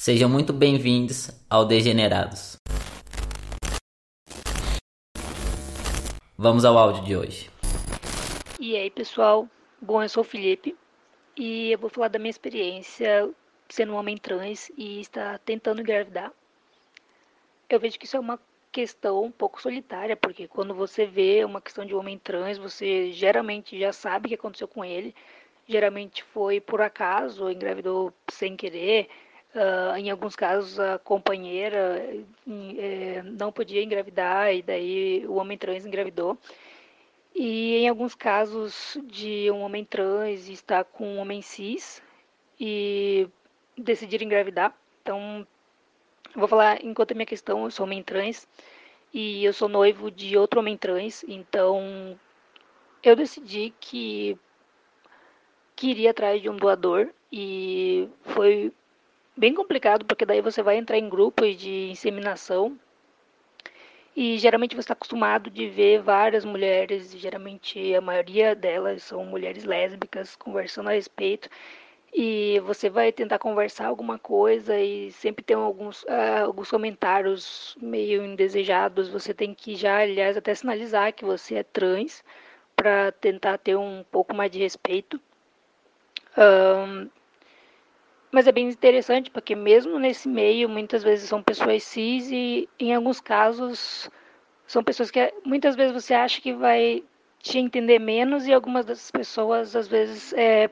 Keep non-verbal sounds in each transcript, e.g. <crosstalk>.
Sejam muito bem-vindos ao Degenerados. Vamos ao áudio de hoje. E aí, pessoal? Bom, eu sou o Felipe e eu vou falar da minha experiência sendo um homem trans e está tentando engravidar. Eu vejo que isso é uma questão um pouco solitária, porque quando você vê uma questão de homem trans, você geralmente já sabe o que aconteceu com ele. Geralmente foi por acaso, engravidou sem querer, Uh, em alguns casos, a companheira é, não podia engravidar e daí o homem trans engravidou. E em alguns casos de um homem trans estar com um homem cis e decidir engravidar. Então, vou falar enquanto a minha questão, eu sou homem trans e eu sou noivo de outro homem trans, então eu decidi que queria atrás de um doador e foi bem complicado, porque daí você vai entrar em grupos de inseminação e geralmente você está acostumado de ver várias mulheres, geralmente a maioria delas são mulheres lésbicas, conversando a respeito. E você vai tentar conversar alguma coisa e sempre tem alguns, uh, alguns comentários meio indesejados. Você tem que já, aliás, até sinalizar que você é trans para tentar ter um pouco mais de respeito. Um, mas é bem interessante porque mesmo nesse meio, muitas vezes são pessoas cis e em alguns casos são pessoas que muitas vezes você acha que vai te entender menos e algumas dessas pessoas às vezes é,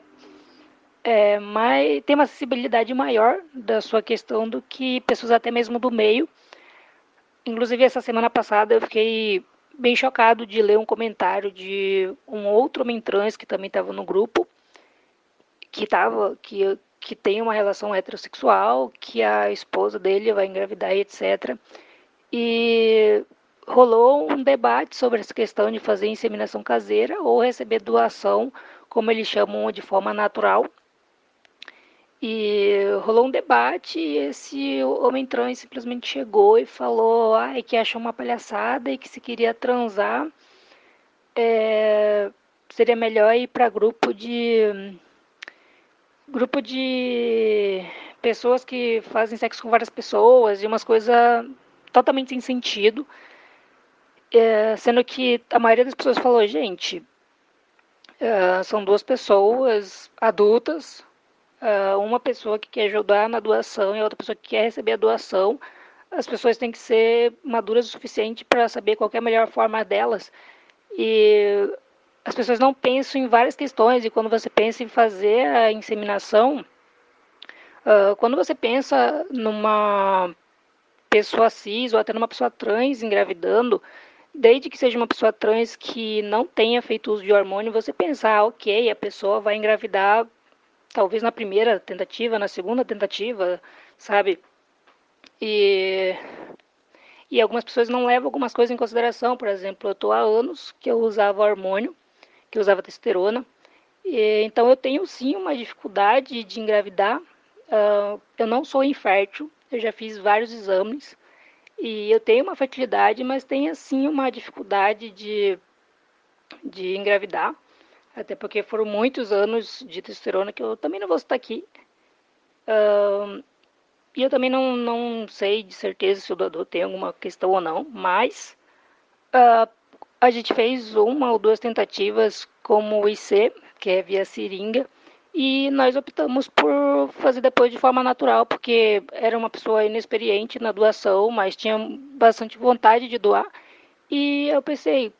é mais, tem uma acessibilidade maior da sua questão do que pessoas até mesmo do meio. Inclusive essa semana passada eu fiquei bem chocado de ler um comentário de um outro homem trans que também estava no grupo que estava que que tem uma relação heterossexual, que a esposa dele vai engravidar e etc. E rolou um debate sobre essa questão de fazer inseminação caseira ou receber doação, como eles chamam de forma natural. E rolou um debate e esse homem trans simplesmente chegou e falou ai, que achou uma palhaçada e que se queria transar, é, seria melhor ir para grupo de grupo de pessoas que fazem sexo com várias pessoas e umas coisas totalmente sem sentido. É, sendo que a maioria das pessoas falou, gente, é, são duas pessoas adultas, é, uma pessoa que quer ajudar na doação e outra pessoa que quer receber a doação. As pessoas têm que ser maduras o suficiente para saber qual é a melhor forma delas. E as pessoas não pensam em várias questões e quando você pensa em fazer a inseminação, uh, quando você pensa numa pessoa cis ou até numa pessoa trans engravidando, desde que seja uma pessoa trans que não tenha feito uso de hormônio, você pensar, ah, ok, a pessoa vai engravidar talvez na primeira tentativa, na segunda tentativa, sabe? E, e algumas pessoas não levam algumas coisas em consideração. Por exemplo, eu estou há anos que eu usava hormônio que usava testosterona. E, então eu tenho sim uma dificuldade de engravidar. Uh, eu não sou infértil, eu já fiz vários exames e eu tenho uma fertilidade, mas tenho sim uma dificuldade de, de engravidar. Até porque foram muitos anos de testosterona que eu também não vou estar aqui. Uh, e eu também não, não sei de certeza se o doador tem alguma questão ou não, mas uh, a gente fez uma ou duas tentativas como o IC, que é via seringa, e nós optamos por fazer depois de forma natural, porque era uma pessoa inexperiente na doação, mas tinha bastante vontade de doar. E eu pensei,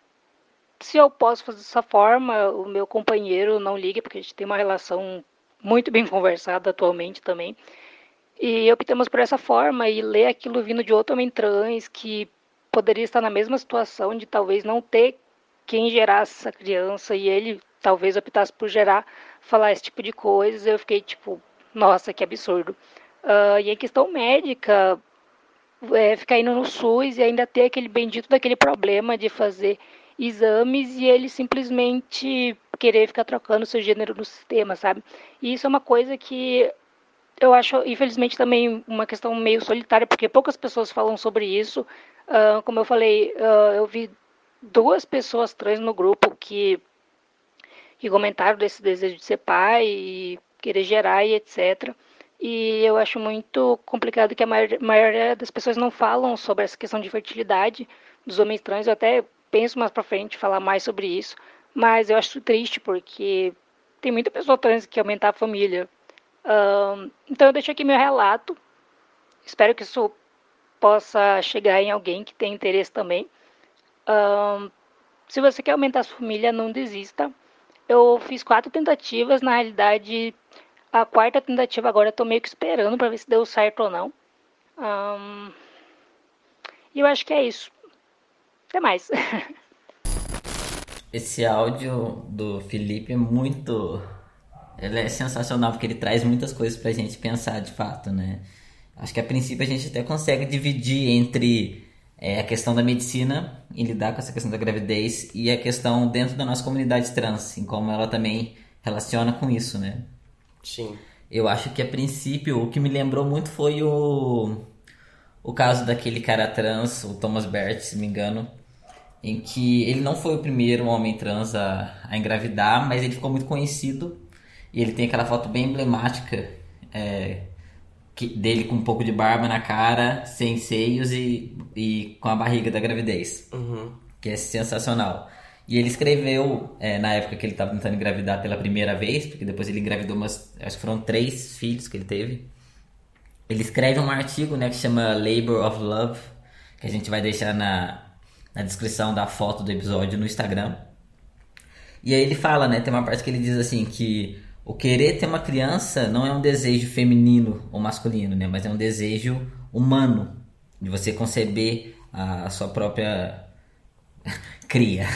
se eu posso fazer dessa forma, o meu companheiro não liga, porque a gente tem uma relação muito bem <laughs> conversada atualmente também. E optamos por essa forma e ler aquilo vindo de outro homem trans que poderia estar na mesma situação de talvez não ter quem gerasse essa criança e ele talvez optasse por gerar, falar esse tipo de coisas. Eu fiquei tipo, nossa, que absurdo. Uh, e a questão médica, é, ficar indo no SUS e ainda ter aquele bendito daquele problema de fazer exames e ele simplesmente querer ficar trocando seu gênero no sistema, sabe? E isso é uma coisa que eu acho, infelizmente, também uma questão meio solitária, porque poucas pessoas falam sobre isso. Uh, como eu falei, uh, eu vi duas pessoas trans no grupo que, que comentaram desse desejo de ser pai e querer gerar e etc. E eu acho muito complicado que a maioria das pessoas não falam sobre essa questão de fertilidade dos homens trans. Eu até penso mais pra frente falar mais sobre isso, mas eu acho triste porque tem muita pessoa trans que aumentar a família. Um, então eu deixo aqui meu relato. Espero que isso possa chegar em alguém que tem interesse também. Um, se você quer aumentar a sua família, não desista. Eu fiz quatro tentativas, na realidade, a quarta tentativa agora eu tô meio que esperando para ver se deu certo ou não. Um, e eu acho que é isso. Até mais. <laughs> Esse áudio do Felipe é muito. Ele é sensacional porque ele traz muitas coisas pra gente pensar de fato, né? Acho que a princípio a gente até consegue dividir entre é, a questão da medicina em lidar com essa questão da gravidez e a questão dentro da nossa comunidade trans, em como ela também relaciona com isso, né? Sim. Eu acho que a princípio o que me lembrou muito foi o o caso daquele cara trans, o Thomas Bert, se me engano, em que ele não foi o primeiro homem trans a, a engravidar, mas ele ficou muito conhecido e ele tem aquela foto bem emblemática é, que, dele com um pouco de barba na cara, sem seios e, e com a barriga da gravidez, uhum. que é sensacional. E ele escreveu, é, na época que ele estava tentando engravidar pela primeira vez, porque depois ele engravidou umas. Acho que foram três filhos que ele teve ele escreve um artigo né, que chama Labor of Love, que a gente vai deixar na, na descrição da foto do episódio no Instagram. E aí ele fala, né, tem uma parte que ele diz assim que o querer ter uma criança não é um desejo feminino ou masculino, né, mas é um desejo humano de você conceber a sua própria <laughs> cria.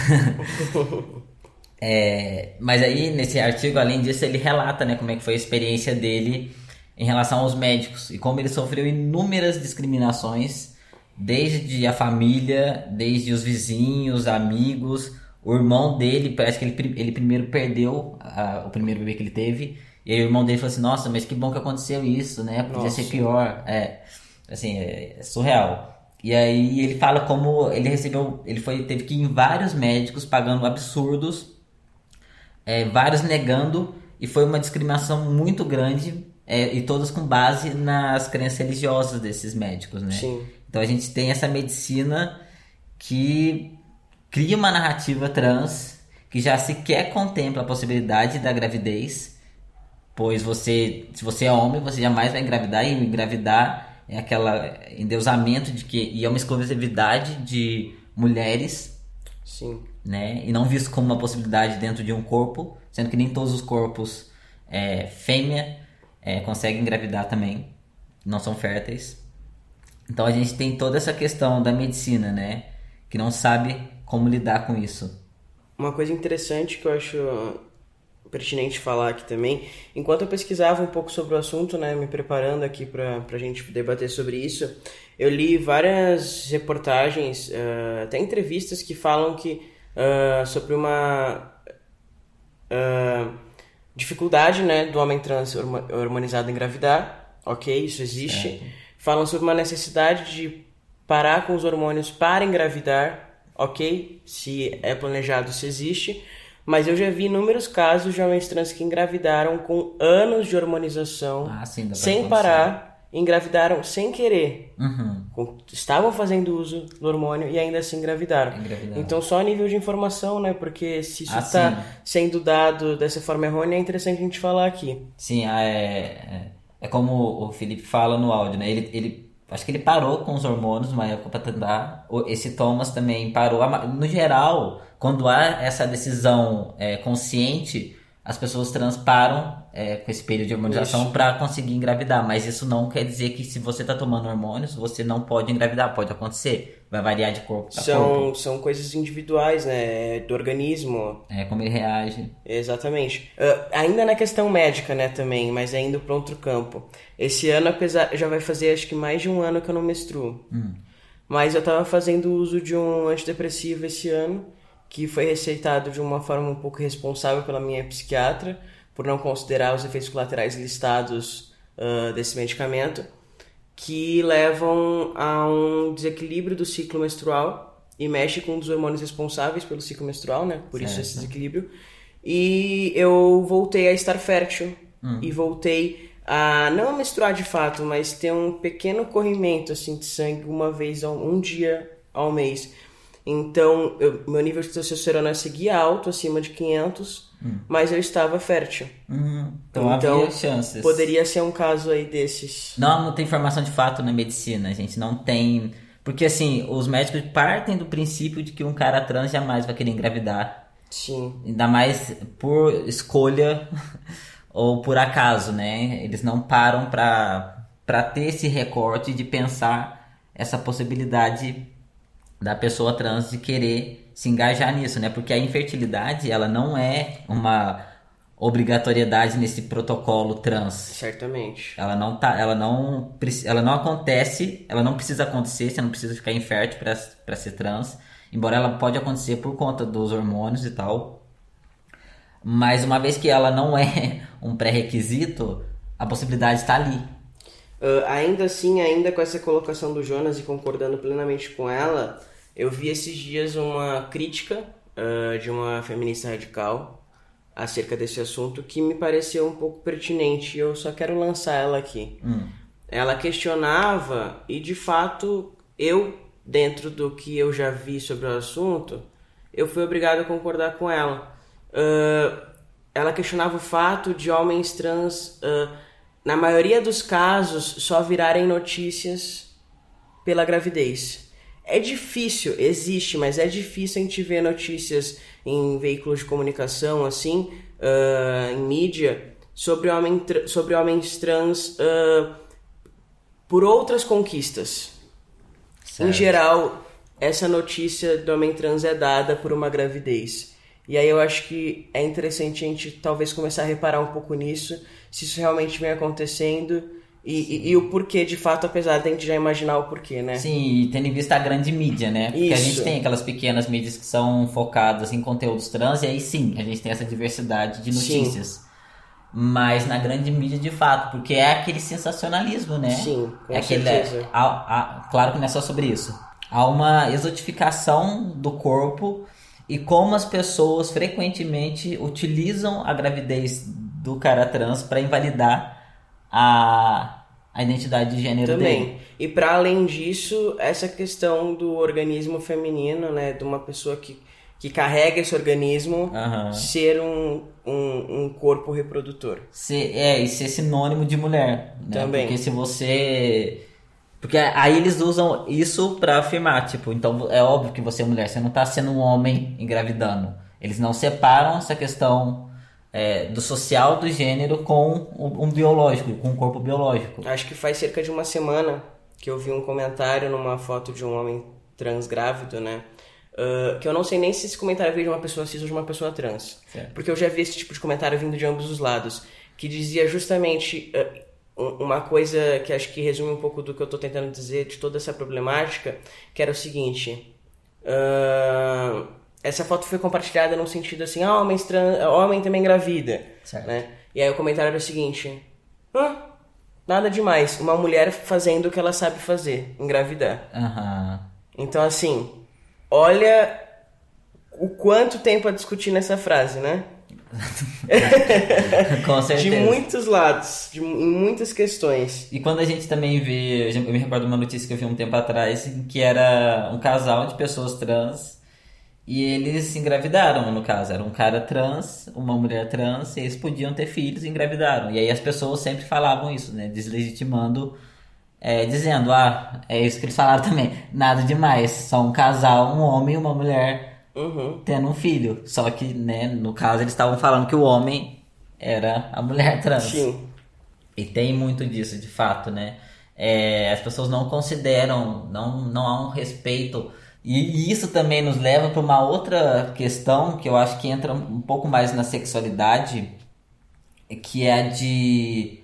<laughs> é, mas aí nesse artigo, além disso, ele relata, né, como é que foi a experiência dele em relação aos médicos e como ele sofreu inúmeras discriminações, desde a família, desde os vizinhos, amigos, o irmão dele, parece que ele, ele primeiro perdeu a, o primeiro bebê que ele teve, e aí o irmão dele falou assim, nossa, mas que bom que aconteceu isso, né? Podia nossa. ser pior. É, assim, é, é surreal. E aí ele fala como ele recebeu, ele foi, teve que ir em vários médicos pagando absurdos, é, vários negando, e foi uma discriminação muito grande é, e todas com base nas crenças religiosas desses médicos, né? Sim. Então a gente tem essa medicina que cria uma narrativa trans que já sequer contempla a possibilidade da gravidez, pois você, se você é homem, você jamais vai engravidar e engravidar é aquela endeusamento de que e é uma exclusividade de mulheres, sim, né? E não visto como uma possibilidade dentro de um corpo, sendo que nem todos os corpos é, fêmea é, conseguem engravidar também, não são férteis. Então a gente tem toda essa questão da medicina, né? Que não sabe como lidar com isso. Uma coisa interessante que eu acho pertinente falar aqui também, enquanto eu pesquisava um pouco sobre o assunto, né, me preparando aqui para a gente debater sobre isso, eu li várias reportagens, uh, até entrevistas que falam que uh, sobre uma uh, dificuldade né, do homem trans hormonizado engravidar, ok, isso existe. Falam sobre uma necessidade de parar com os hormônios para engravidar, ok, se é planejado, se existe. Mas eu já vi inúmeros casos de homens trans que engravidaram com anos de hormonização, ah, sim, sem parar engravidaram sem querer. Uhum. Estavam fazendo uso do hormônio e ainda assim engravidaram. engravidaram. Então, só a nível de informação, né? Porque se isso está ah, sendo dado dessa forma errônea, é interessante a gente falar aqui. Sim, é, é, é como o Felipe fala no áudio, né? Ele, ele acho que ele parou com os hormônios numa época para tentar. Esse Thomas também parou. No geral, quando há essa decisão é, consciente as pessoas trans param é, com esse período de hormonização para conseguir engravidar, mas isso não quer dizer que se você está tomando hormônios, você não pode engravidar, pode acontecer, vai variar de corpo para são, corpo. São coisas individuais, né, do organismo. É, como ele reage. Exatamente. Uh, ainda na questão médica, né, também, mas ainda para outro campo. Esse ano, apesar, já vai fazer acho que mais de um ano que eu não menstruo. Hum. Mas eu estava fazendo uso de um antidepressivo esse ano, que foi receitado de uma forma um pouco responsável pela minha psiquiatra, por não considerar os efeitos colaterais listados uh, desse medicamento, que levam a um desequilíbrio do ciclo menstrual e mexe com um dos hormônios responsáveis pelo ciclo menstrual, né? Por certo. isso esse desequilíbrio. E eu voltei a estar fértil hum. e voltei a não menstruar de fato, mas ter um pequeno corrimento assim de sangue uma vez um dia ao mês. Então, eu, meu nível de testosterona seguia alto, acima de 500, hum. mas eu estava fértil. Hum, então, então havia chances. Poderia ser um caso aí desses. Não, não tem informação de fato na medicina, a gente não tem. Porque assim, os médicos partem do princípio de que um cara trans jamais vai querer engravidar. Sim. Ainda mais por escolha <laughs> ou por acaso, né? Eles não param para ter esse recorte de pensar essa possibilidade da pessoa trans de querer se engajar nisso, né? Porque a infertilidade, ela não é uma obrigatoriedade nesse protocolo trans. Certamente. Ela não tá, ela não, ela não acontece, ela não precisa acontecer, você não precisa ficar infértil para ser trans, embora ela pode acontecer por conta dos hormônios e tal. Mas uma vez que ela não é <laughs> um pré-requisito, a possibilidade está ali. Uh, ainda assim, ainda com essa colocação do Jonas e concordando plenamente com ela, eu vi esses dias uma crítica uh, de uma feminista radical acerca desse assunto que me pareceu um pouco pertinente e eu só quero lançar ela aqui. Hum. Ela questionava e de fato eu, dentro do que eu já vi sobre o assunto, eu fui obrigado a concordar com ela. Uh, ela questionava o fato de homens trans, uh, na maioria dos casos, só virarem notícias pela gravidez. É difícil, existe, mas é difícil a gente ver notícias em veículos de comunicação, assim, uh, em mídia, sobre, homem sobre homens trans uh, por outras conquistas. Certo. Em geral, essa notícia do homem trans é dada por uma gravidez. E aí eu acho que é interessante a gente talvez começar a reparar um pouco nisso, se isso realmente vem acontecendo e, e, e, o porquê, de fato, apesar de a gente já imaginar o porquê, né? Sim, e tendo em vista a grande mídia, né? Porque Isso. a gente tem aquelas pequenas mídias que são focadas em conteúdos trans, e aí sim, a gente tem essa diversidade de notícias. Sim. Mas na grande mídia, de fato, porque é aquele sensacionalismo, né? Sim, com é aquele, certeza. Há, há, claro que não é só sobre isso. Há uma exotificação do corpo e como as pessoas frequentemente utilizam a gravidez do cara trans para invalidar a, a identidade de gênero Também. dele. E para além disso, essa questão do organismo feminino, né, de uma pessoa que, que carrega esse organismo uhum. ser um, um, um, corpo reprodutor. Ser, é, e ser sinônimo de mulher. Né? Também. Porque se você. Porque aí eles usam isso para afirmar, tipo, então é óbvio que você é mulher, você não tá sendo um homem engravidando. Eles não separam essa questão é, do social do gênero com um biológico, com um corpo biológico. Acho que faz cerca de uma semana que eu vi um comentário numa foto de um homem trans grávido, né? Uh, que eu não sei nem se esse comentário veio de uma pessoa cis ou de uma pessoa trans. Certo. Porque eu já vi esse tipo de comentário vindo de ambos os lados. Que dizia justamente uh, uma coisa que acho que resume um pouco do que eu estou tentando dizer de toda essa problemática, que era o seguinte. Uh, essa foto foi compartilhada num sentido assim, ah, homem, trans, homem também engravida, certo. né? E aí o comentário era o seguinte, ah, nada demais, uma mulher fazendo o que ela sabe fazer, engravidar. Uhum. Então assim, olha o quanto tempo a discutir nessa frase, né? <laughs> Com certeza. De muitos lados, de, em muitas questões. E quando a gente também vê, eu me recordo de uma notícia que eu vi um tempo atrás, que era um casal de pessoas trans e eles se engravidaram, no caso. Era um cara trans, uma mulher trans, e eles podiam ter filhos e engravidaram. E aí as pessoas sempre falavam isso, né? Deslegitimando, é, dizendo, ah, é isso que eles falaram também. Nada demais, só um casal, um homem e uma mulher uhum. tendo um filho. Só que, né, no caso eles estavam falando que o homem era a mulher trans. Sim. E tem muito disso, de fato, né? É, as pessoas não consideram, não, não há um respeito e isso também nos leva para uma outra questão que eu acho que entra um pouco mais na sexualidade, que é a de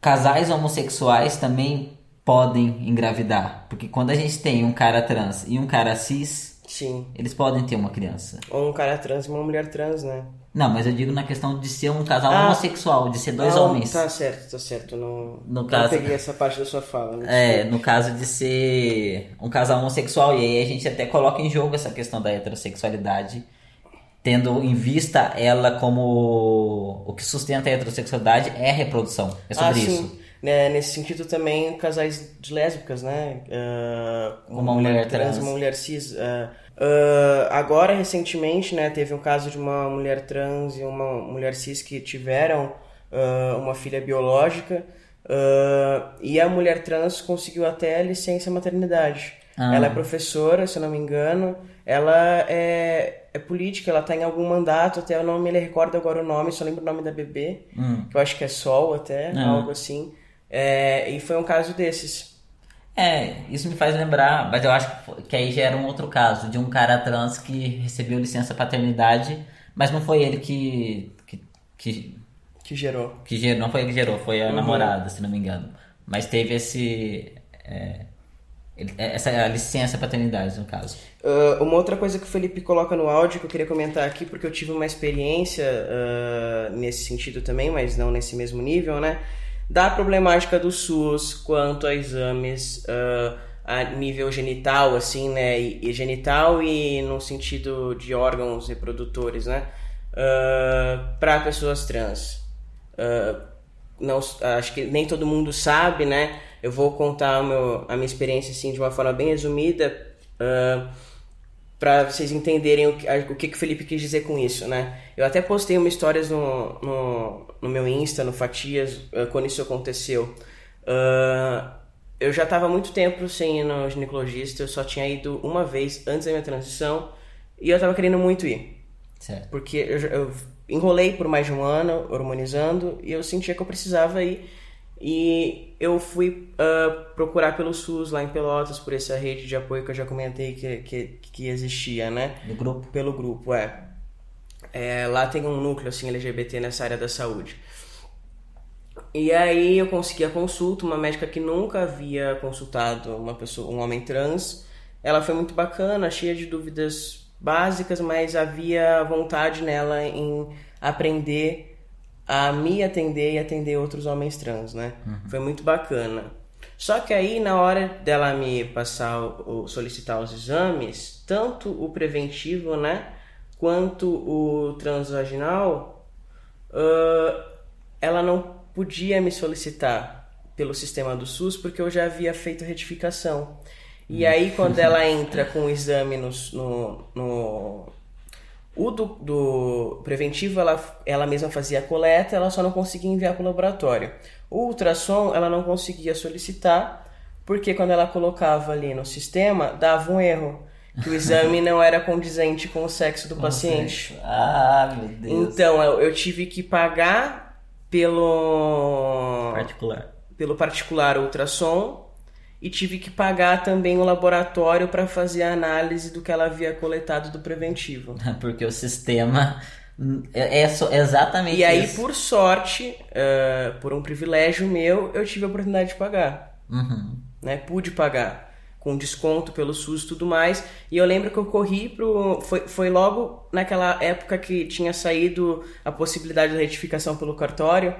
casais homossexuais também podem engravidar. Porque quando a gente tem um cara trans e um cara cis, Sim. eles podem ter uma criança. Ou um cara trans e uma mulher trans, né? Não, mas eu digo na questão de ser um casal ah, homossexual, de ser dois não, homens. Tá certo, tá certo. Não, no não caso, peguei essa parte da sua fala. É, no caso de ser um casal homossexual, e aí a gente até coloca em jogo essa questão da heterossexualidade. tendo em vista ela como o que sustenta a heterossexualidade é a reprodução. É sobre ah, isso. Sim. Né, nesse sentido também casais de lésbicas, né? Uh, uma, uma, mulher trans, uma mulher cis. Uh, uh, agora, recentemente, né, teve um caso de uma mulher trans e uma mulher cis que tiveram uma filha biológica e a mulher trans conseguiu até licença maternidade. Ah. Ela é professora, se eu não me engano. Ela é, é política, ela está em algum mandato, até o nome, ele recorda agora o nome, só lembro o nome da bebê, hum. que eu acho que é Sol até, ah. algo assim. É, e foi um caso desses. É, isso me faz lembrar, mas eu acho que aí já era um outro caso, de um cara trans que recebeu licença paternidade, mas não foi ele que. que, que, que gerou. Que gerou. Não foi ele que gerou, foi a uhum. namorada, se não me engano. Mas teve esse. É, essa licença paternidade, no caso. Uh, uma outra coisa que o Felipe coloca no áudio que eu queria comentar aqui, porque eu tive uma experiência uh, nesse sentido também, mas não nesse mesmo nível, né? Da problemática do SUS quanto a exames uh, a nível genital, assim, né? E, e, genital e no sentido de órgãos reprodutores, né? Uh, para pessoas trans. Uh, não, acho que nem todo mundo sabe, né? Eu vou contar meu, a minha experiência assim de uma forma bem resumida. Uh, para vocês entenderem o que, o que, o Felipe quis dizer com isso, né? Eu até postei uma história no, no, no meu Insta, no Fatias, eh, quando isso aconteceu. Uh, eu já estava muito tempo sem ir no ginecologista, eu só tinha ido uma vez antes da minha transição e eu estava querendo muito ir. Certo. Porque eu, eu enrolei por mais de um ano hormonizando e eu sentia que eu precisava ir e eu fui uh, procurar pelo SUS lá em Pelotas, por essa rede de apoio que eu já comentei que, que, que existia, né? Do grupo? Pelo grupo, é. é. Lá tem um núcleo assim LGBT nessa área da saúde. E aí eu consegui a consulta, uma médica que nunca havia consultado uma pessoa, um homem trans. Ela foi muito bacana, cheia de dúvidas básicas, mas havia vontade nela em aprender a me atender e atender outros homens trans, né? Uhum. Foi muito bacana. Só que aí, na hora dela me passar, o, solicitar os exames, tanto o preventivo, né? Quanto o transvaginal, uh, ela não podia me solicitar pelo sistema do SUS porque eu já havia feito retificação. E hum. aí, quando <laughs> ela entra com o exame no, no, no o do, do, preventivo, ela, ela mesma fazia a coleta, ela só não conseguia enviar para o laboratório. O ultrassom, ela não conseguia solicitar, porque quando ela colocava ali no sistema, dava um erro. Que o exame não era condizente com o sexo do paciente. Ah, meu Deus. Então, eu, eu tive que pagar pelo... Particular. Pelo particular ultrassom e tive que pagar também o laboratório para fazer a análise do que ela havia coletado do preventivo. <laughs> Porque o sistema é, é exatamente E aí, isso. por sorte, uh, por um privilégio meu, eu tive a oportunidade de pagar. Uhum. Né? Pude pagar. Com desconto pelo SUS e tudo mais. E eu lembro que eu corri pro. Foi, foi logo naquela época que tinha saído a possibilidade da retificação pelo cartório.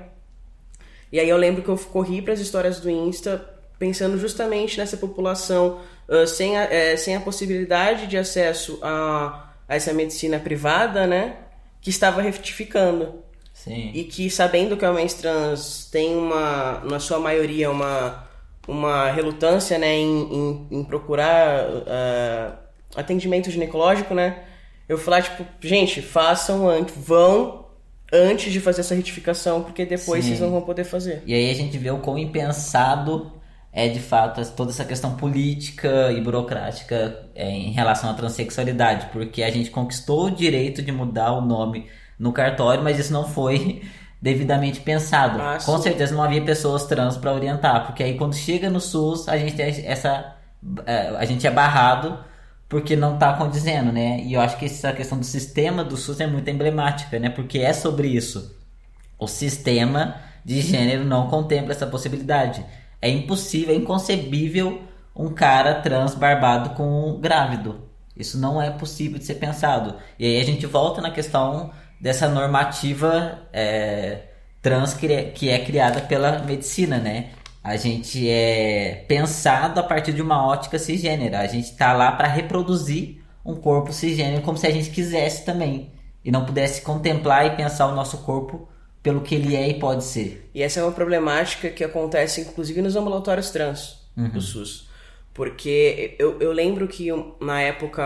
E aí eu lembro que eu corri para as histórias do Insta pensando justamente nessa população uh, sem, a, é, sem a possibilidade de acesso a, a essa medicina privada, né? Que estava retificando. Sim. E que sabendo que homens trans têm uma, na sua maioria, uma, uma relutância né, em, em, em procurar uh, atendimento ginecológico, né? Eu falei, tipo, gente, façam antes, vão antes de fazer essa retificação, porque depois Sim. vocês não vão poder fazer. E aí a gente vê o quão impensado é de fato toda essa questão política e burocrática é, em relação à transexualidade, porque a gente conquistou o direito de mudar o nome no cartório, mas isso não foi <laughs> devidamente pensado. Ah, Com certeza não havia pessoas trans para orientar, porque aí quando chega no SUS a gente tem essa é, a gente é barrado porque não está condizendo, né? E eu acho que essa questão do sistema do SUS é muito emblemática, né? Porque é sobre isso. O sistema de gênero não contempla essa possibilidade. É impossível, é inconcebível um cara trans barbado com um grávido. Isso não é possível de ser pensado. E aí a gente volta na questão dessa normativa é, trans que é, que é criada pela medicina, né? A gente é pensado a partir de uma ótica cisgênera. A gente está lá para reproduzir um corpo cisgênero como se a gente quisesse também. e não pudesse contemplar e pensar o nosso corpo pelo que ele é e pode ser. E essa é uma problemática que acontece inclusive nos ambulatórios trans uhum. do SUS. Porque eu, eu lembro que na época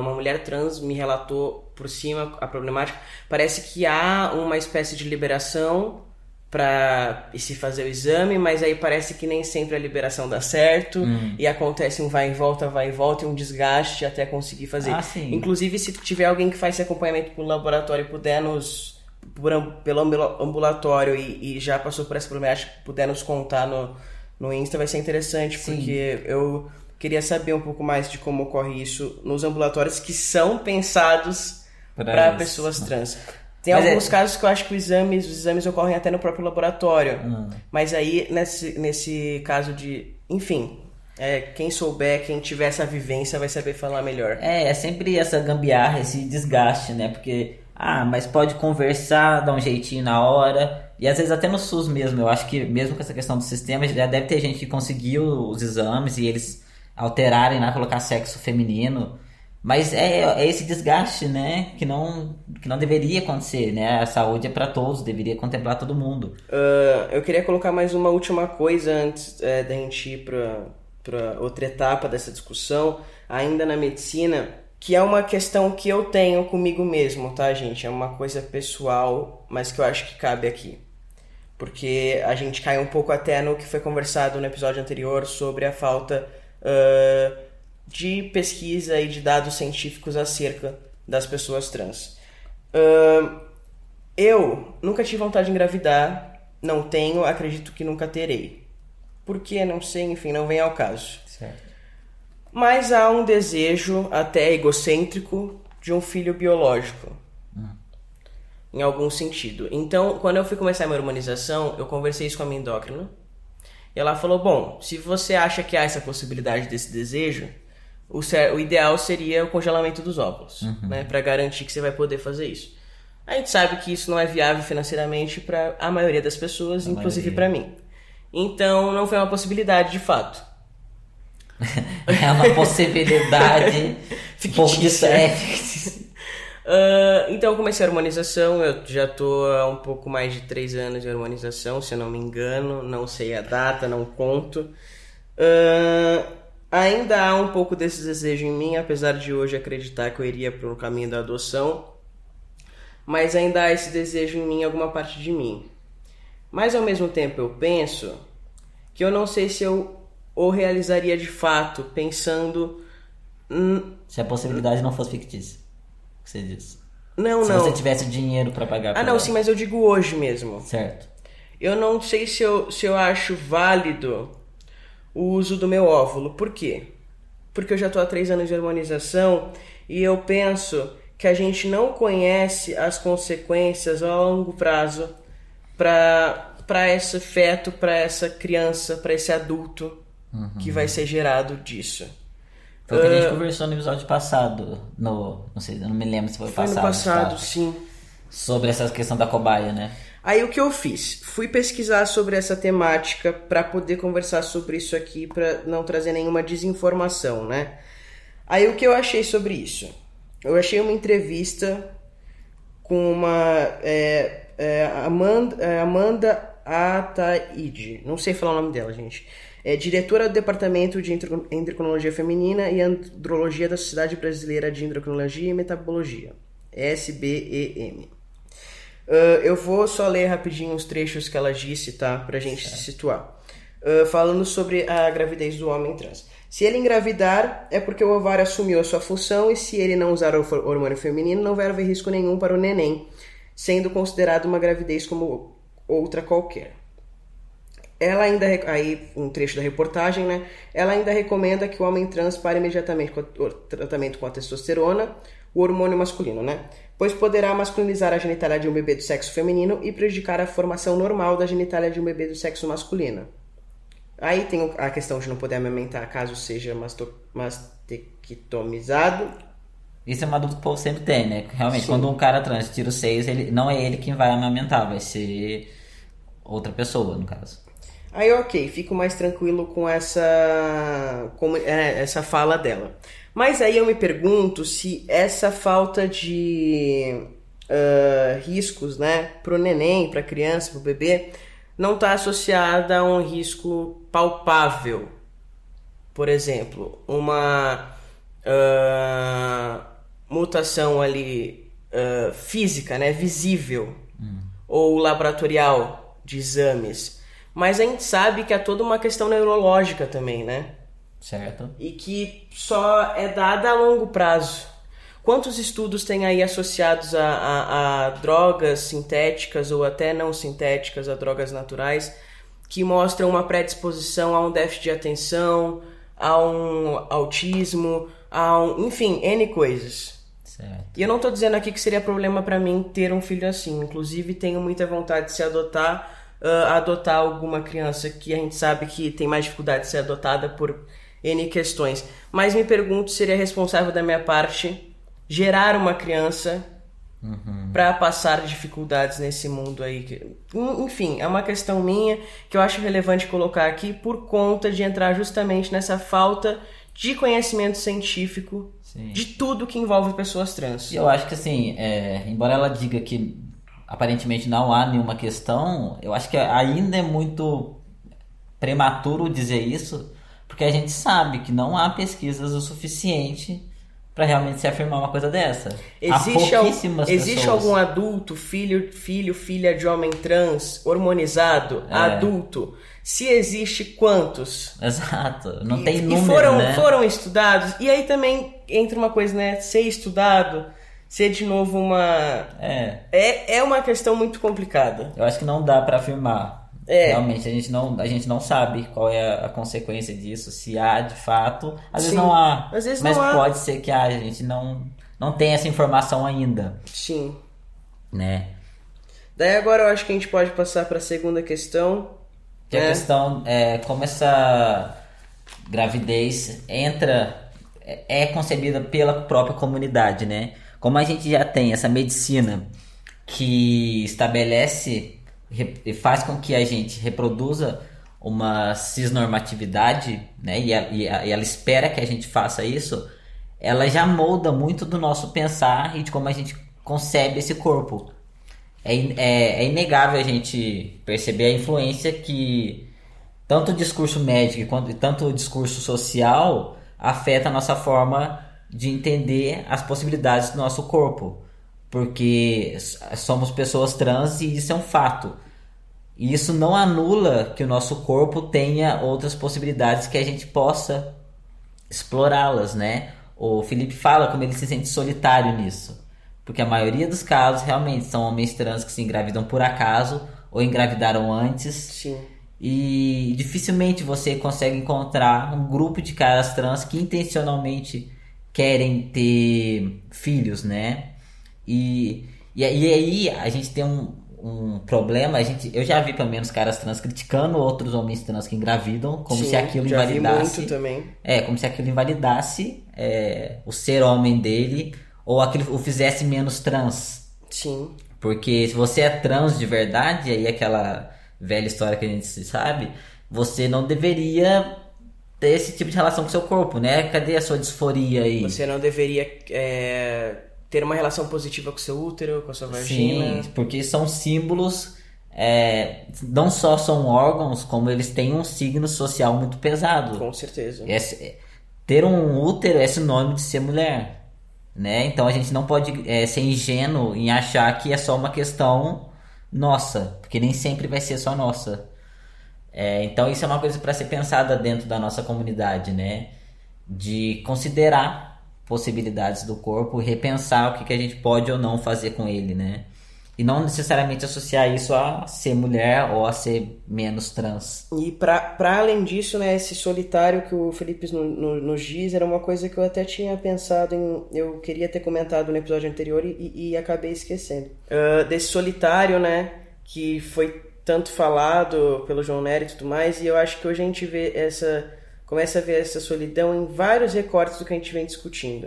uma mulher trans me relatou por cima a problemática. Parece que há uma espécie de liberação para se fazer o exame, mas aí parece que nem sempre a liberação dá certo hum. e acontece um vai e volta, vai e volta e um desgaste até conseguir fazer. Ah. Inclusive, se tiver alguém que faz esse acompanhamento pelo laboratório e puder nos por, pelo ambulatório e, e, já passou por essa problemática, puder nos contar no, no Insta, vai ser interessante, sim. porque eu queria saber um pouco mais de como ocorre isso nos ambulatórios que são pensados para pessoas trans. Tem mas alguns é... casos que eu acho que os exames, os exames ocorrem até no próprio laboratório. Hum. Mas aí, nesse, nesse caso de. Enfim, é, quem souber, quem tiver essa vivência vai saber falar melhor. É, é sempre essa gambiarra, esse desgaste, né? Porque, ah, mas pode conversar, dar um jeitinho na hora. E às vezes até no SUS mesmo, eu acho que mesmo com essa questão do sistema, já deve ter gente que conseguiu os exames e eles alterarem lá, colocar sexo feminino. Mas é, é esse desgaste, né, que não, que não deveria acontecer, né? A saúde é para todos, deveria contemplar todo mundo. Uh, eu queria colocar mais uma última coisa antes é, da gente ir para outra etapa dessa discussão, ainda na medicina, que é uma questão que eu tenho comigo mesmo, tá, gente? É uma coisa pessoal, mas que eu acho que cabe aqui. Porque a gente cai um pouco até no que foi conversado no episódio anterior sobre a falta... Uh, de pesquisa e de dados científicos acerca das pessoas trans. Uh, eu nunca tive vontade de engravidar, não tenho, acredito que nunca terei. Por que? Não sei, enfim, não vem ao caso. Mas há um desejo, até egocêntrico, de um filho biológico. Hum. Em algum sentido. Então, quando eu fui começar a minha hormonização, eu conversei isso com a minha endócrina. E ela falou: Bom, se você acha que há essa possibilidade desse desejo, o, o ideal seria o congelamento dos óvulos, uhum. né, para garantir que você vai poder fazer isso. A gente sabe que isso não é viável financeiramente para a maioria das pessoas, a inclusive para mim. Então não foi uma possibilidade de fato. <laughs> é uma possibilidade <laughs> fictícia. uh, <laughs> então eu comecei a harmonização, eu já tô há um pouco mais de três anos de harmonização, se eu não me engano, não sei a data, não conto. Uh, Ainda há um pouco desse desejo em mim, apesar de hoje acreditar que eu iria para o caminho da adoção, mas ainda há esse desejo em mim, alguma parte de mim. Mas ao mesmo tempo eu penso que eu não sei se eu o realizaria de fato, pensando. Se a possibilidade não fosse fictícia. O que você diz? Não, se não. Se você tivesse dinheiro para pagar. Ah, não, ela. sim, mas eu digo hoje mesmo. Certo. Eu não sei se eu, se eu acho válido o uso do meu óvulo. Por quê? Porque eu já estou há três anos de harmonização e eu penso que a gente não conhece as consequências a longo prazo para esse feto, para essa criança, para esse adulto uhum. que vai ser gerado disso. Foi o que a gente uh, conversou no episódio passado, no, não sei, eu não me lembro se foi, foi passado. Foi no passado, sim. Sobre essa questão da cobaia, né? Aí o que eu fiz? Fui pesquisar sobre essa temática para poder conversar sobre isso aqui, para não trazer nenhuma desinformação, né? Aí o que eu achei sobre isso? Eu achei uma entrevista com uma é, é, Amanda, é, Amanda Ataide, não sei falar o nome dela, gente. É diretora do Departamento de Endocrinologia Feminina e Andrologia da Sociedade Brasileira de Endocrinologia e Metabologia, SBEM. Uh, eu vou só ler rapidinho os trechos que ela disse, tá? Pra gente certo. se situar. Uh, falando sobre a gravidez do homem trans. Se ele engravidar, é porque o ovário assumiu a sua função e se ele não usar o hormônio feminino, não vai haver risco nenhum para o neném, sendo considerado uma gravidez como outra qualquer. Ela ainda, aí um trecho da reportagem, né? Ela ainda recomenda que o homem trans pare imediatamente com o tratamento com a testosterona, o hormônio masculino, né? Pois poderá masculinizar a genitália de um bebê do sexo feminino e prejudicar a formação normal da genitália de um bebê do sexo masculino. Aí tem a questão de não poder amamentar caso seja mastectomizado. Isso é uma dúvida que o povo sempre tem, né? Realmente, Sim. quando um cara trans tira os seios, ele, não é ele quem vai amamentar, vai ser outra pessoa, no caso. Aí, ok, fico mais tranquilo com essa, com, é, essa fala dela. Mas aí eu me pergunto se essa falta de uh, riscos, né, para o neném, para a criança, para o bebê, não está associada a um risco palpável. Por exemplo, uma uh, mutação ali uh, física, né, visível, hum. ou laboratorial de exames. Mas a gente sabe que é toda uma questão neurológica também, né? Certo. E que só é dada a longo prazo. Quantos estudos tem aí associados a, a, a, drogas sintéticas ou até não sintéticas, a drogas naturais, que mostram uma predisposição a um déficit de atenção, a um autismo, a um, enfim, N coisas. Certo. E eu não estou dizendo aqui que seria problema para mim ter um filho assim. Inclusive, tenho muita vontade de se adotar, uh, adotar alguma criança que a gente sabe que tem mais dificuldade de ser adotada por N questões. Mas me pergunto se seria responsável da minha parte gerar uma criança uhum. para passar dificuldades nesse mundo aí. Enfim, é uma questão minha que eu acho relevante colocar aqui por conta de entrar justamente nessa falta de conhecimento científico Sim. de tudo que envolve pessoas trans. Eu acho que assim, é, embora ela diga que aparentemente não há nenhuma questão, eu acho que ainda é muito prematuro dizer isso, porque a gente sabe que não há pesquisas o suficiente para realmente se afirmar uma coisa dessa. Existe, al existe algum adulto, filho, filho, filha de homem trans, hormonizado, é. adulto? Se existe, quantos? Exato, não e, tem número, E foram, né? foram estudados. E aí também entra uma coisa, né? Ser estudado, ser de novo uma... É. É, é uma questão muito complicada. Eu acho que não dá para afirmar. É. Realmente, a gente, não, a gente não sabe qual é a, consequência disso, se há de fato. Às vezes não há. Às vezes mas não há. pode ser que haja, a gente não, não tem essa informação ainda. Sim. Né? Daí agora eu acho que a gente pode passar para a segunda questão. Que é. a questão é como essa gravidez entra, é, é concebida pela própria comunidade, né? Como a gente já tem essa medicina que estabelece faz com que a gente reproduza uma cisnormatividade, né, e, e, e, ela espera que a gente faça isso, ela já molda muito do nosso pensar e de como a gente concebe esse corpo. É, é, é inegável a gente perceber a influência que tanto o discurso médico quanto tanto o discurso social afeta a nossa forma de entender as possibilidades do nosso corpo porque somos pessoas trans e isso é um fato. E isso não anula que o nosso corpo tenha outras possibilidades que a gente possa explorá-las, né? O Felipe fala como ele se sente solitário nisso. Porque a maioria dos casos realmente são homens trans que se engravidam por acaso ou engravidaram antes. Sim. E dificilmente você consegue encontrar um grupo de caras trans que intencionalmente querem ter filhos, né? E, e, aí a gente tem um, um problema, a gente, eu já vi pelo menos caras trans criticando outros homens trans que engravidam, como Sim, se aquilo invalidasse. Vi muito também. É, como se aquilo invalidasse é, o ser homem dele ou aquilo o fizesse menos trans. Sim. Porque se você é trans de verdade, aí aquela velha história que a gente sabe, você não deveria ter esse tipo de relação com seu corpo, né? Cadê a sua disforia aí? Você não deveria é ter uma relação positiva com seu útero, com a sua vagina. Sim, porque são símbolos, é, não só são órgãos, como eles têm um signo social muito pesado. Com certeza. Esse, ter um útero é sinônimo de ser mulher. Né? Então a gente não pode é, ser ingênuo em achar que é só uma questão nossa, porque nem sempre vai ser só nossa. É, então isso é uma coisa para ser pensada dentro da nossa comunidade, né? De considerar possibilidades do corpo repensar o que, que a gente pode ou não fazer com ele, né? E não necessariamente associar isso a ser mulher ou a ser menos trans. E para além disso, né, esse solitário que o Felipe no, no, nos diz era uma coisa que eu até tinha pensado em. Eu queria ter comentado no episódio anterior e, e acabei esquecendo. Uh, desse solitário, né, que foi tanto falado pelo João Nery e tudo mais, e eu acho que hoje a gente vê essa começa a ver essa solidão em vários recortes do que a gente vem discutindo.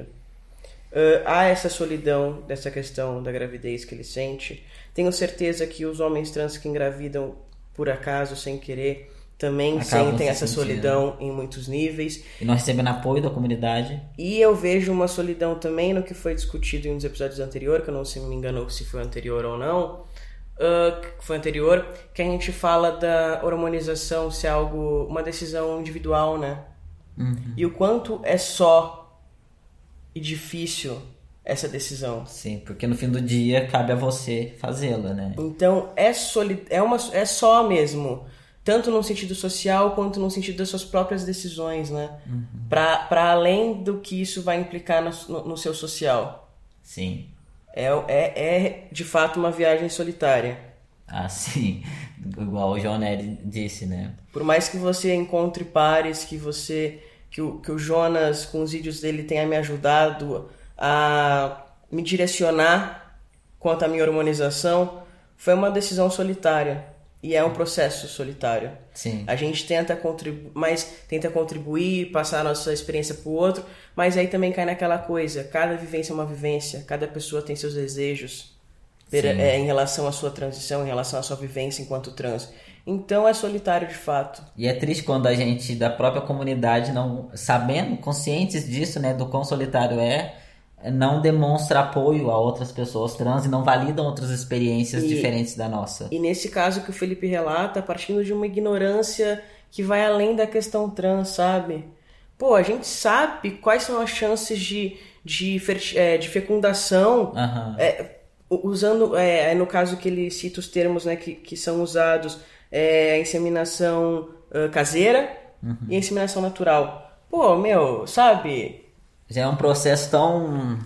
Uh, há essa solidão dessa questão da gravidez que ele sente. Tenho certeza que os homens trans que engravidam por acaso, sem querer, também Acabam sentem se essa sentindo. solidão em muitos níveis. E nós recebendo apoio da comunidade. E eu vejo uma solidão também no que foi discutido em um dos episódios anteriores, que eu não sei me engano se foi anterior ou não, ah, que foi anterior, que a gente fala da hormonização ser algo, uma decisão individual, né? E o quanto é só e difícil essa decisão. Sim, porque no fim do dia cabe a você fazê-la, né? Então é soli é uma é só mesmo, tanto no sentido social quanto no sentido das suas próprias decisões, né? Pra para além do que isso vai implicar no, no- no seu social. Sim. É, é, é de fato uma viagem solitária. <laughs> Assim, igual o Nery disse, né? Por mais que você encontre pares, que você que o, que o Jonas com os vídeos dele tenha me ajudado a me direcionar quanto à minha hormonização, foi uma decisão solitária e é um processo solitário. Sim. A gente tenta contribuir, mas tenta contribuir, passar a nossa experiência pro outro, mas aí também cai naquela coisa, cada vivência é uma vivência, cada pessoa tem seus desejos per- é, em relação à sua transição, em relação à sua vivência enquanto trans. Então é solitário de fato. E é triste quando a gente da própria comunidade não sabendo, conscientes disso, né, do quão solitário é, não demonstra apoio a outras pessoas trans e não validam outras experiências E- diferentes da nossa. E nesse caso que o Felipe relata, partindo de uma ignorância que vai além da questão trans, sabe? Pô, a gente sabe quais são as chances de, de, é, de fecundação Aham. É, usando, é, é no caso que ele cita os termos né, que, que são usados, é, a inseminação ah, caseira e a inseminação natural. Pô, meu, sabe? Já é um processo tão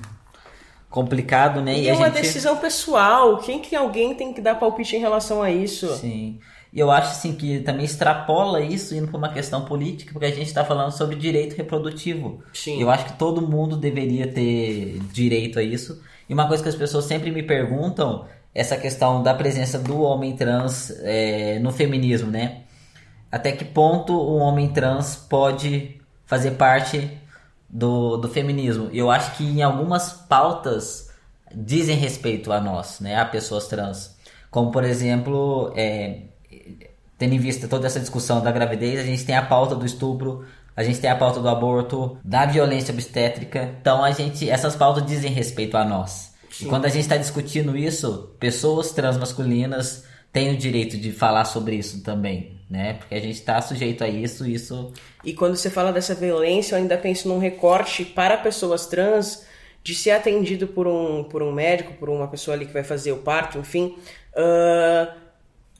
complicado, né? E, E, é uma gente decisão pessoal. Quem que alguém tem que dar palpite em relação a isso? Sim. E eu acho assim que também extrapola isso indo para uma questão política, porque a gente está falando sobre direito reprodutivo. Sim. Eu acho que todo mundo deveria ter direito a isso. E uma coisa que as pessoas sempre me perguntam essa questão da presença do homem trans é, no feminismo, né? Até que ponto um homem trans pode fazer parte do, do feminismo? Eu acho que em algumas pautas dizem respeito a nós, né? A pessoas trans. Como, por exemplo, é, tendo em vista toda essa discussão da gravidez, a gente tem a pauta do estupro, a gente tem a pauta do aborto, da violência obstétrica. Então, a gente, essas pautas dizem respeito a nós. E quando a gente está discutindo isso, pessoas transmasculinas têm o direito de falar sobre isso também, né? Porque a gente está sujeito a isso, isso E quando você fala dessa violência, eu ainda penso num recorte para pessoas trans de ser atendido por um, por um médico, por uma pessoa ali que vai fazer o parto, enfim, ah,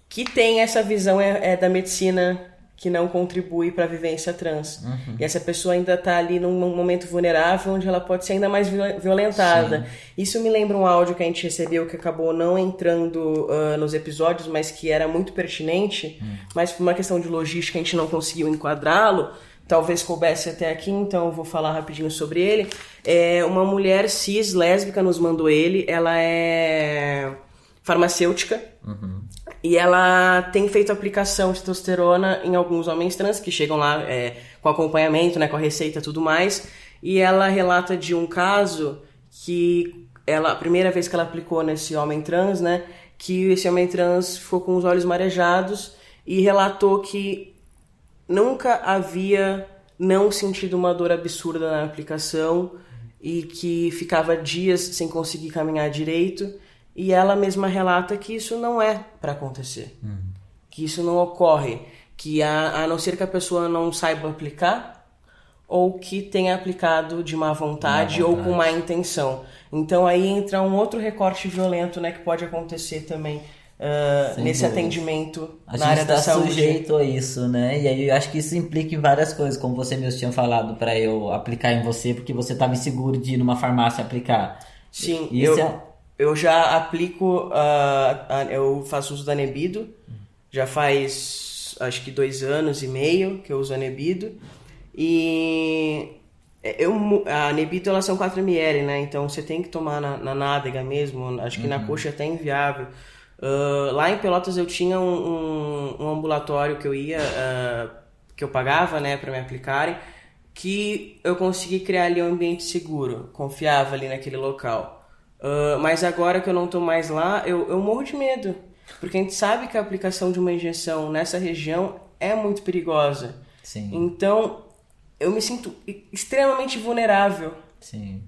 que tem essa visão é, é da medicina que não contribui para a vivência trans. E essa pessoa ainda está ali num momento vulnerável onde ela pode ser ainda mais viol- violentada. Isso me lembra um áudio que a gente recebeu que acabou não entrando ah, nos episódios, mas que era muito pertinente, mas por uma questão de logística a gente não conseguiu enquadrá-lo. Talvez coubesse até aqui, então eu vou falar rapidinho sobre ele. É uma mulher cis lésbica nos mandou ele. Ela é farmacêutica. E ela tem feito aplicação de testosterona em alguns homens trans que chegam lá é, com acompanhamento, né, com a receita e tudo mais. E ela relata de um caso que ela, a primeira vez que ela aplicou nesse homem trans, né, que esse homem trans ficou com os olhos marejados e relatou que nunca havia não sentido uma dor absurda na aplicação e que ficava dias sem conseguir caminhar direito. E ela mesma relata que isso não é para acontecer, que isso não ocorre, que a, a não ser que a pessoa não saiba aplicar ou que tenha aplicado de má vontade, Má ou vontade. com má intenção. Então aí entra um outro recorte violento, né, que pode acontecer também Sem nesse dúvida. atendimento A na área gente da saúde. sujeito a isso, né? E aí eu acho que isso implica em várias coisas, como você mesmo tinha falado, para eu aplicar em você, porque você estava inseguro de ir numa farmácia aplicar. Sim, Isso eu, é- eu já aplico, ah, a- eu faço uso da Nebido, já faz acho que dois anos e meio que eu uso a Nebido, e eu, mu- a Nebido elas são 4ml, né, então você tem que tomar na, na nádega mesmo, acho que na coxa é até inviável. Ah, lá em Pelotas eu tinha um, um- um ambulatório que eu ia, ah, que eu pagava, né, para me aplicarem, que eu consegui criar ali um ambiente seguro, confiava ali naquele local. Ah, mas agora que eu não tô mais lá, eu, eu morro de medo. Porque a gente sabe que a aplicação de uma injeção nessa região é muito perigosa. Sim. Então, eu me sinto extremamente vulnerável. Sim.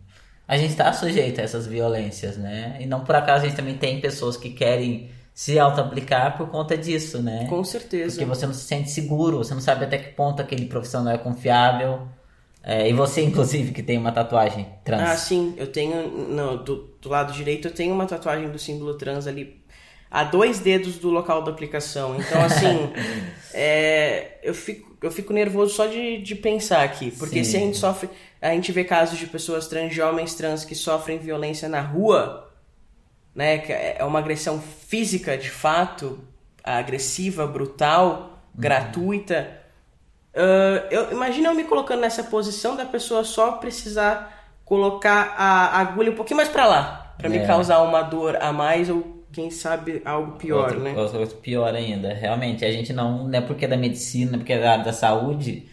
A gente está sujeito a essas violências, né? E não por acaso a gente também tem pessoas que querem se auto-aplicar por conta disso, né? Com certeza. Porque você não se sente seguro, você não sabe até que ponto aquele profissional é confiável. É, e você, inclusive, que tem uma tatuagem trans. Ah, sim, eu tenho. No, do, do lado direito eu tenho uma tatuagem do símbolo trans ali a dois dedos do local da aplicação. Então, assim, <laughs> é, eu, fico, eu fico nervoso só de, de pensar aqui. Porque Sim. se a gente sofre. A gente vê casos de pessoas trans, de homens trans que sofrem violência na rua, né? Que é uma agressão física de fato, agressiva, brutal, uhum. gratuita. Uh, eu imagino eu me colocando nessa posição da pessoa só precisar colocar a agulha um pouquinho mais para lá, para é. me causar uma dor a mais ou quem sabe algo pior, outro, né? Outro pior ainda. Realmente, a gente não, não é porque é da medicina, porque é da área da saúde,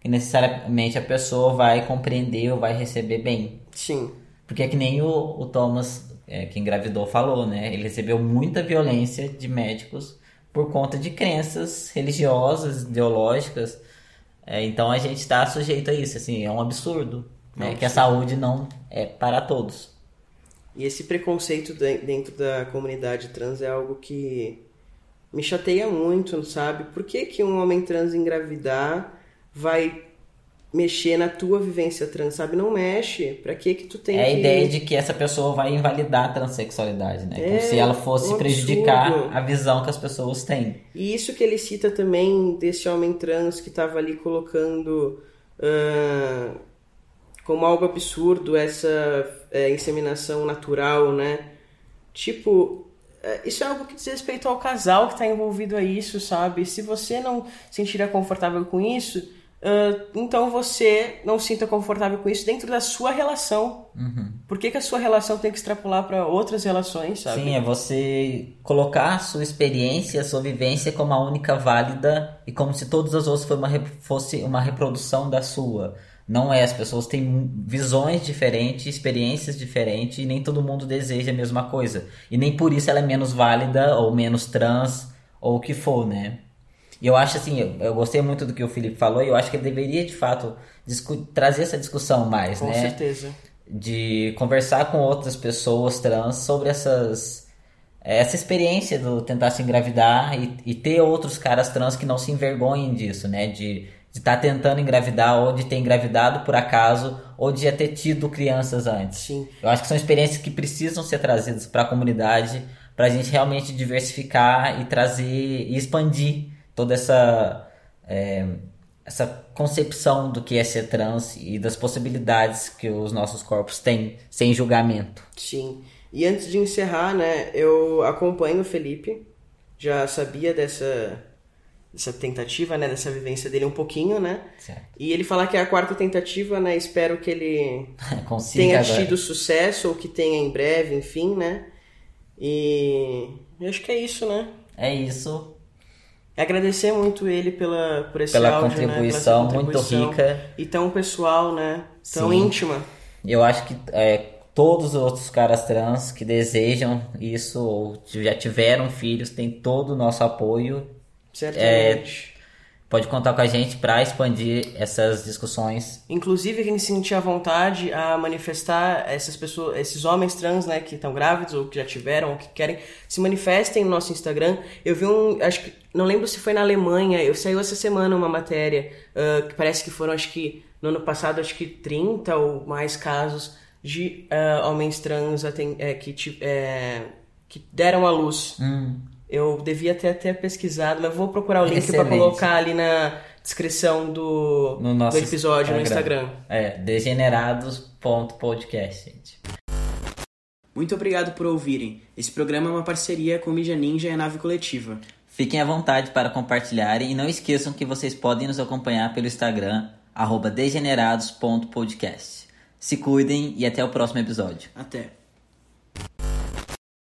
que necessariamente a pessoa vai compreender ou vai receber bem. Sim. Porque é que nem o, o Thomas, é, que engravidou, falou, né? Ele recebeu muita violência de médicos por conta de crenças religiosas, ideológicas. É, então a gente está sujeito a isso, assim, é um absurdo. Né? que a saúde não é para todos. E esse preconceito dentro da comunidade trans é algo que me chateia muito, sabe? Por que, que um homem trans engravidar vai mexer na tua vivência trans, sabe? Não mexe. Pra que que tu tem É que... a ideia de que essa pessoa vai invalidar a transexualidade, né? É, Como se ela fosse um prejudicar a visão que as pessoas têm. E isso que ele cita também desse homem trans que tava ali colocando... Uh, como algo absurdo essa é, inseminação natural, né? Tipo, é, isso é algo que diz respeito ao casal que está envolvido a isso, sabe? Se você não se sentir confortável com isso, uh, então você não se sinta confortável com isso dentro da sua relação. Uhum. Por que, que a sua relação tem que extrapolar para outras relações, sabe? Sim, é você colocar a sua experiência, a sua vivência como a única válida e como se todas as outras fossem uma, fosse uma reprodução da sua. Não é, as pessoas têm visões diferentes, experiências diferentes e nem todo mundo deseja a mesma coisa. E nem por isso ela é menos válida ou menos trans ou o que for, né? E eu acho assim, eu, eu gostei muito do que o Felipe falou e eu acho que ele deveria de fato trazer essa discussão mais, Com né? Com certeza. De conversar com outras pessoas trans sobre essas essa experiência do tentar se engravidar e, e ter outros caras trans que não se envergonhem disso, né? De estar tá tentando engravidar ou de ter engravidado por acaso ou de já ter tido crianças antes. Sim. Eu acho que são experiências que precisam ser trazidas para a comunidade para a gente realmente diversificar e trazer e expandir toda essa é, essa concepção do que é ser trans e das possibilidades que os nossos corpos têm sem julgamento. Sim. E antes de encerrar, né, eu acompanho o Felipe, já sabia dessa dessa tentativa, né, dessa vivência dele um pouquinho, né? Certo. E ele falar que é a quarta tentativa, né? Espero que ele <laughs> tenha agora. tido sucesso ou que tenha em breve, enfim, né? E eu acho que é isso, né? É isso. Agradecer muito ele pela por esse pela áudio, contribuição, né? Pela contribuição muito rica e tão pessoal, né? Tão Sim. íntima. Eu acho que é, todos os outros caras trans que desejam isso ou já tiveram filhos têm todo o nosso apoio Certamente. É, pode contar com a gente para expandir essas discussões. Inclusive, quem se sentir à vontade a manifestar essas pessoas, esses homens trans, né, que estão grávidos ou que já tiveram ou que querem, se manifestem no nosso Instagram. Eu vi um, acho que, não lembro se foi na Alemanha, eu saiu essa semana uma matéria uh, que parece que foram, acho que no ano passado, acho que 30 ou mais casos de uh, homens trans é, que, é, que deram à luz. Hum. Eu devia ter até pesquisado, mas vou procurar o link para colocar ali na descrição do, no do episódio Instagram. no Instagram. É, degenerados.podcast, gente. Muito obrigado por ouvirem. Esse programa é uma parceria com Mídia Ninja e a Nave Coletiva. Fiquem à vontade para compartilharem e não esqueçam que vocês podem nos acompanhar pelo Instagram, degenerados.podcast. Se cuidem e até o próximo episódio. Até.